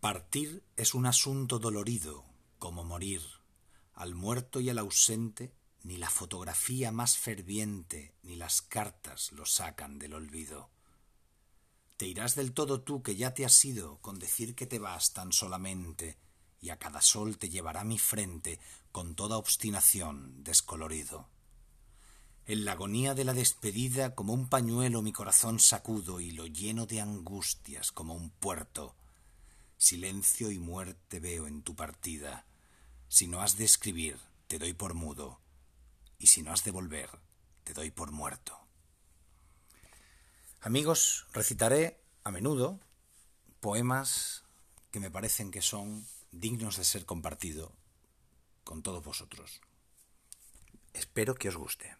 Partir es un asunto dolorido, como morir. Al muerto y al ausente, ni la fotografía más ferviente, ni las cartas lo sacan del olvido. Te irás del todo tú que ya te has ido, con decir que te vas tan solamente, y a cada sol te llevará mi frente, con toda obstinación, descolorido. En la agonía de la despedida, como un pañuelo mi corazón sacudo y lo lleno de angustias como un puerto. Silencio y muerte veo en tu partida. Si no has de escribir, te doy por mudo, y si no has de volver, te doy por muerto. Amigos, recitaré a menudo poemas que me parecen que son dignos de ser compartido con todos vosotros. Espero que os guste.